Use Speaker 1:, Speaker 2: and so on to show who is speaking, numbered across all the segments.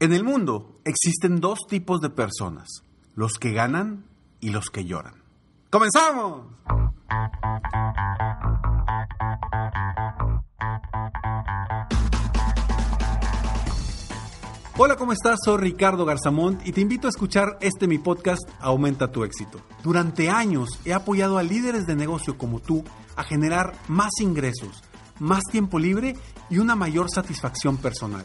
Speaker 1: En el mundo existen dos tipos de personas, los que ganan y los que lloran. ¡Comenzamos! Hola, ¿cómo estás? Soy Ricardo Garzamont y te invito a escuchar este mi podcast Aumenta tu éxito. Durante años he apoyado a líderes de negocio como tú a generar más ingresos, más tiempo libre y una mayor satisfacción personal.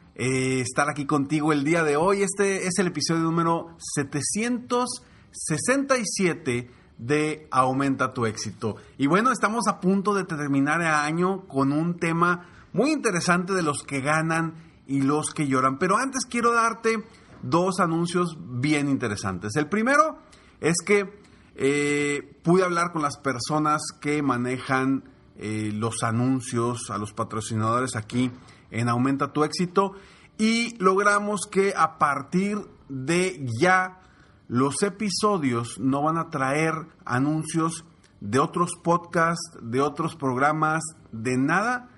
Speaker 1: eh, estar aquí contigo el día de hoy. Este es el episodio número 767 de Aumenta tu éxito. Y bueno, estamos a punto de terminar el año con un tema muy interesante de los que ganan y los que lloran. Pero antes quiero darte dos anuncios bien interesantes. El primero es que eh, pude hablar con las personas que manejan eh, los anuncios, a los patrocinadores aquí en Aumenta tu éxito y logramos que a partir de ya los episodios no van a traer anuncios de otros podcasts, de otros programas, de nada.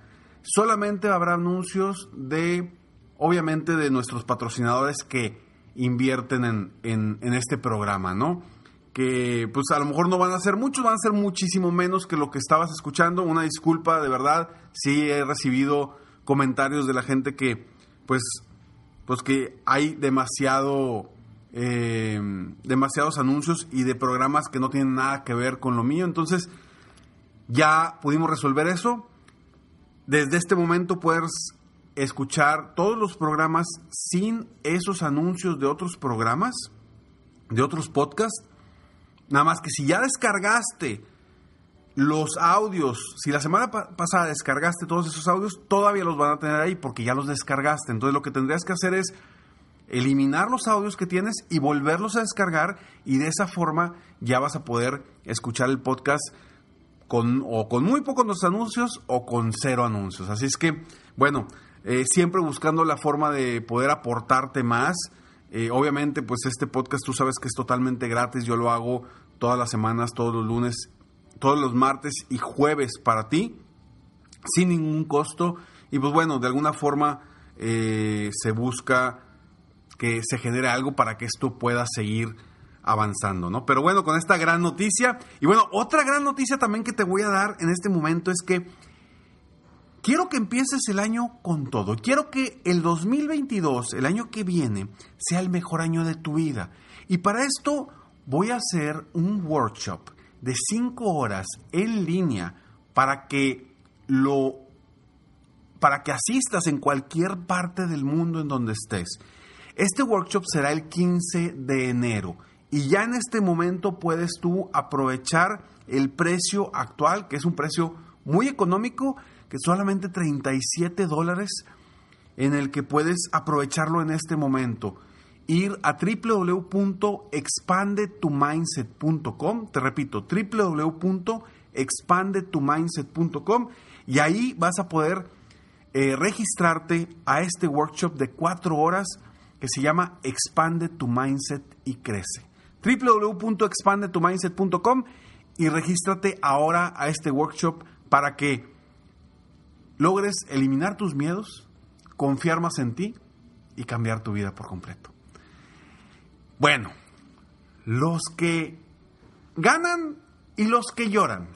Speaker 1: Solamente habrá anuncios de, obviamente, de nuestros patrocinadores que invierten en, en, en este programa, ¿no? que pues a lo mejor no van a ser muchos, van a ser muchísimo menos que lo que estabas escuchando. Una disculpa, de verdad, sí he recibido comentarios de la gente que pues, pues que hay demasiado, eh, demasiados anuncios y de programas que no tienen nada que ver con lo mío. Entonces, ya pudimos resolver eso. Desde este momento puedes escuchar todos los programas sin esos anuncios de otros programas, de otros podcasts. Nada más que si ya descargaste los audios, si la semana pasada descargaste todos esos audios, todavía los van a tener ahí porque ya los descargaste. Entonces lo que tendrías que hacer es eliminar los audios que tienes y volverlos a descargar y de esa forma ya vas a poder escuchar el podcast con o con muy pocos anuncios o con cero anuncios. Así es que, bueno, eh, siempre buscando la forma de poder aportarte más. Eh, obviamente, pues este podcast tú sabes que es totalmente gratis. Yo lo hago todas las semanas, todos los lunes todos los martes y jueves para ti, sin ningún costo. Y pues bueno, de alguna forma eh, se busca que se genere algo para que esto pueda seguir avanzando, ¿no? Pero bueno, con esta gran noticia, y bueno, otra gran noticia también que te voy a dar en este momento es que quiero que empieces el año con todo. Quiero que el 2022, el año que viene, sea el mejor año de tu vida. Y para esto voy a hacer un workshop de 5 horas en línea para que lo para que asistas en cualquier parte del mundo en donde estés. Este workshop será el 15 de enero y ya en este momento puedes tú aprovechar el precio actual, que es un precio muy económico, que solamente 37 dólares, en el que puedes aprovecharlo en este momento ir a www.expandetumindset.com, te repito, www.expandetumindset.com y ahí vas a poder eh, registrarte a este workshop de cuatro horas que se llama Expande tu Mindset y Crece. www.expandetumindset.com y regístrate ahora a este workshop para que logres eliminar tus miedos, confiar más en ti y cambiar tu vida por completo. Bueno, los que ganan y los que lloran.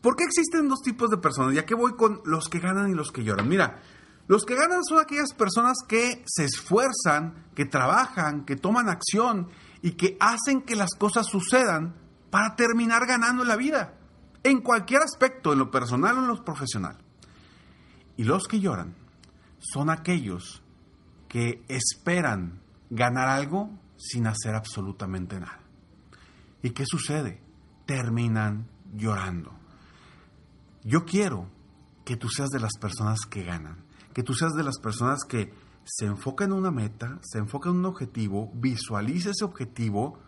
Speaker 1: ¿Por qué existen dos tipos de personas? Ya que voy con los que ganan y los que lloran. Mira, los que ganan son aquellas personas que se esfuerzan, que trabajan, que toman acción y que hacen que las cosas sucedan para terminar ganando la vida, en cualquier aspecto, en lo personal o en lo profesional. Y los que lloran son aquellos que esperan ganar algo sin hacer absolutamente nada. ¿Y qué sucede? Terminan llorando. Yo quiero que tú seas de las personas que ganan, que tú seas de las personas que se enfocan en una meta, se enfocan en un objetivo, visualiza ese objetivo,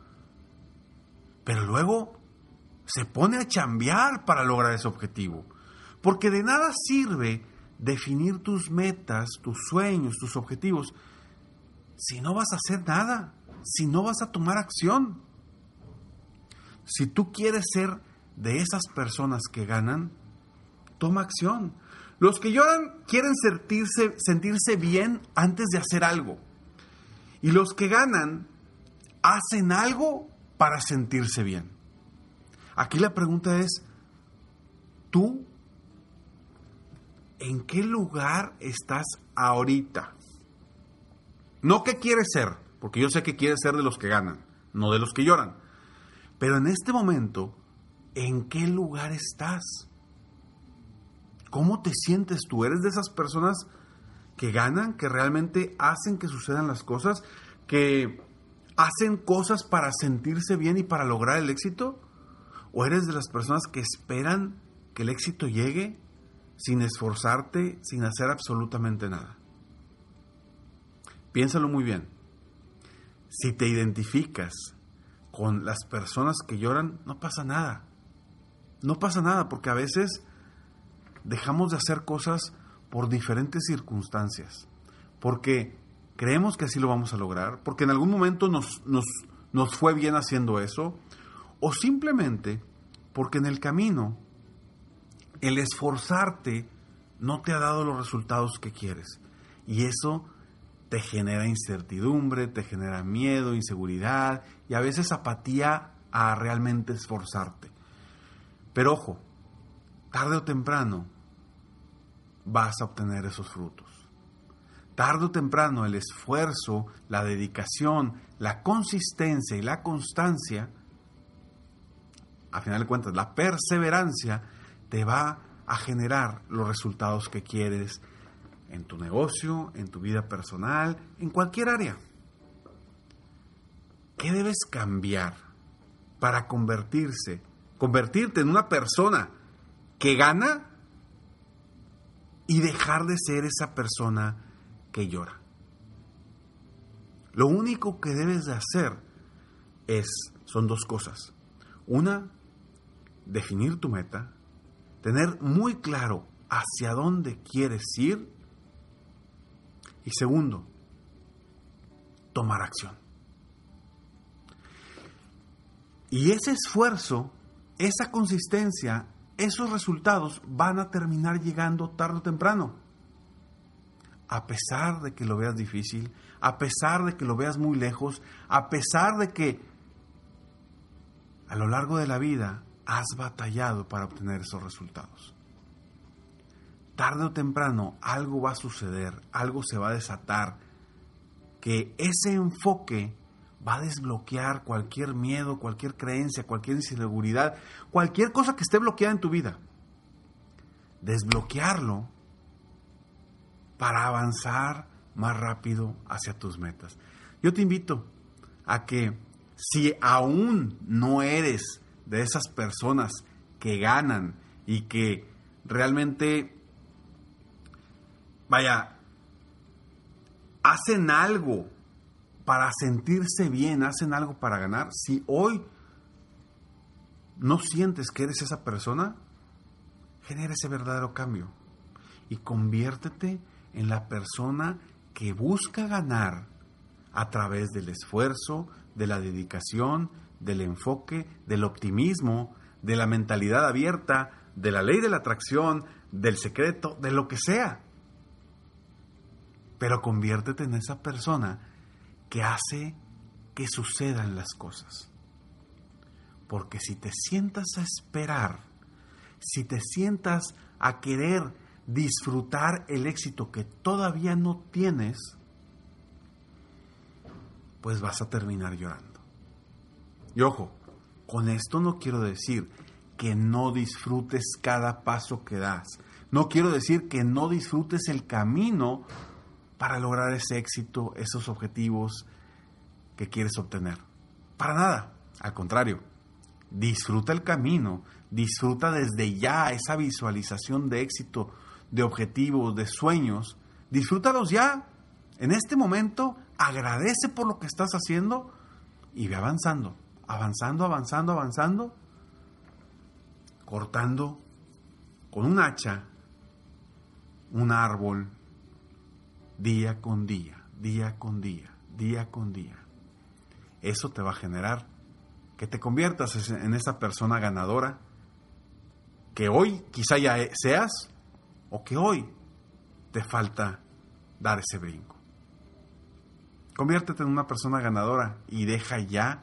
Speaker 1: pero luego se pone a chambear para lograr ese objetivo. Porque de nada sirve definir tus metas, tus sueños, tus objetivos, si no vas a hacer nada, si no vas a tomar acción. Si tú quieres ser de esas personas que ganan, toma acción. Los que lloran quieren sentirse, sentirse bien antes de hacer algo. Y los que ganan hacen algo para sentirse bien. Aquí la pregunta es, ¿tú en qué lugar estás ahorita? No qué quieres ser, porque yo sé que quieres ser de los que ganan, no de los que lloran. Pero en este momento, ¿en qué lugar estás? ¿Cómo te sientes tú? ¿Eres de esas personas que ganan, que realmente hacen que sucedan las cosas, que hacen cosas para sentirse bien y para lograr el éxito? ¿O eres de las personas que esperan que el éxito llegue sin esforzarte, sin hacer absolutamente nada? Piénsalo muy bien. Si te identificas con las personas que lloran, no pasa nada. No pasa nada porque a veces dejamos de hacer cosas por diferentes circunstancias. Porque creemos que así lo vamos a lograr, porque en algún momento nos, nos, nos fue bien haciendo eso, o simplemente porque en el camino el esforzarte no te ha dado los resultados que quieres. Y eso te genera incertidumbre, te genera miedo, inseguridad y a veces apatía a realmente esforzarte. Pero ojo, tarde o temprano vas a obtener esos frutos. Tarde o temprano el esfuerzo, la dedicación, la consistencia y la constancia, a final de cuentas la perseverancia, te va a generar los resultados que quieres en tu negocio, en tu vida personal, en cualquier área. ¿Qué debes cambiar para convertirse, convertirte en una persona que gana y dejar de ser esa persona que llora? Lo único que debes de hacer es son dos cosas. Una, definir tu meta, tener muy claro hacia dónde quieres ir y segundo, tomar acción. Y ese esfuerzo, esa consistencia, esos resultados van a terminar llegando tarde o temprano. A pesar de que lo veas difícil, a pesar de que lo veas muy lejos, a pesar de que a lo largo de la vida has batallado para obtener esos resultados tarde o temprano algo va a suceder, algo se va a desatar, que ese enfoque va a desbloquear cualquier miedo, cualquier creencia, cualquier inseguridad, cualquier cosa que esté bloqueada en tu vida. Desbloquearlo para avanzar más rápido hacia tus metas. Yo te invito a que si aún no eres de esas personas que ganan y que realmente vaya, hacen algo para sentirse bien, hacen algo para ganar. Si hoy no sientes que eres esa persona, genera ese verdadero cambio y conviértete en la persona que busca ganar a través del esfuerzo, de la dedicación, del enfoque, del optimismo, de la mentalidad abierta, de la ley de la atracción, del secreto, de lo que sea. Pero conviértete en esa persona que hace que sucedan las cosas. Porque si te sientas a esperar, si te sientas a querer disfrutar el éxito que todavía no tienes, pues vas a terminar llorando. Y ojo, con esto no quiero decir que no disfrutes cada paso que das. No quiero decir que no disfrutes el camino para lograr ese éxito, esos objetivos que quieres obtener. Para nada, al contrario, disfruta el camino, disfruta desde ya esa visualización de éxito, de objetivos, de sueños, disfrútalos ya, en este momento, agradece por lo que estás haciendo y ve avanzando, avanzando, avanzando, avanzando, cortando con un hacha un árbol día con día, día con día, día con día. Eso te va a generar que te conviertas en esa persona ganadora que hoy quizá ya seas o que hoy te falta dar ese brinco. Conviértete en una persona ganadora y deja ya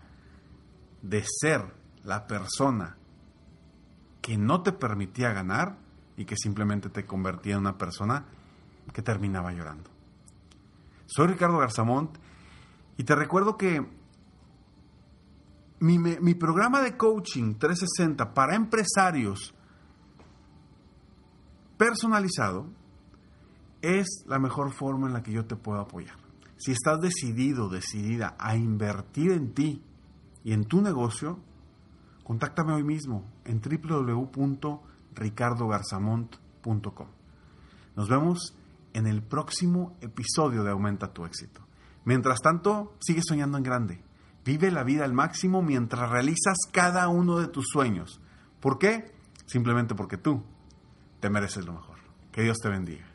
Speaker 1: de ser la persona que no te permitía ganar y que simplemente te convertía en una persona que terminaba llorando. Soy Ricardo Garzamont y te recuerdo que mi, mi, programa de coaching 360 para empresarios personalizado es la mejor forma en la que yo te puedo apoyar. Si estás decidido, decidida a invertir en ti y en tu negocio, contáctame hoy mismo en www.ricardogarzamont.com. Nos vemos en el próximo episodio de Aumenta tu éxito. Mientras tanto, sigue soñando en grande. Vive la vida al máximo mientras realizas cada uno de tus sueños. ¿Por qué? Simplemente porque tú te mereces lo mejor. Que Dios te bendiga.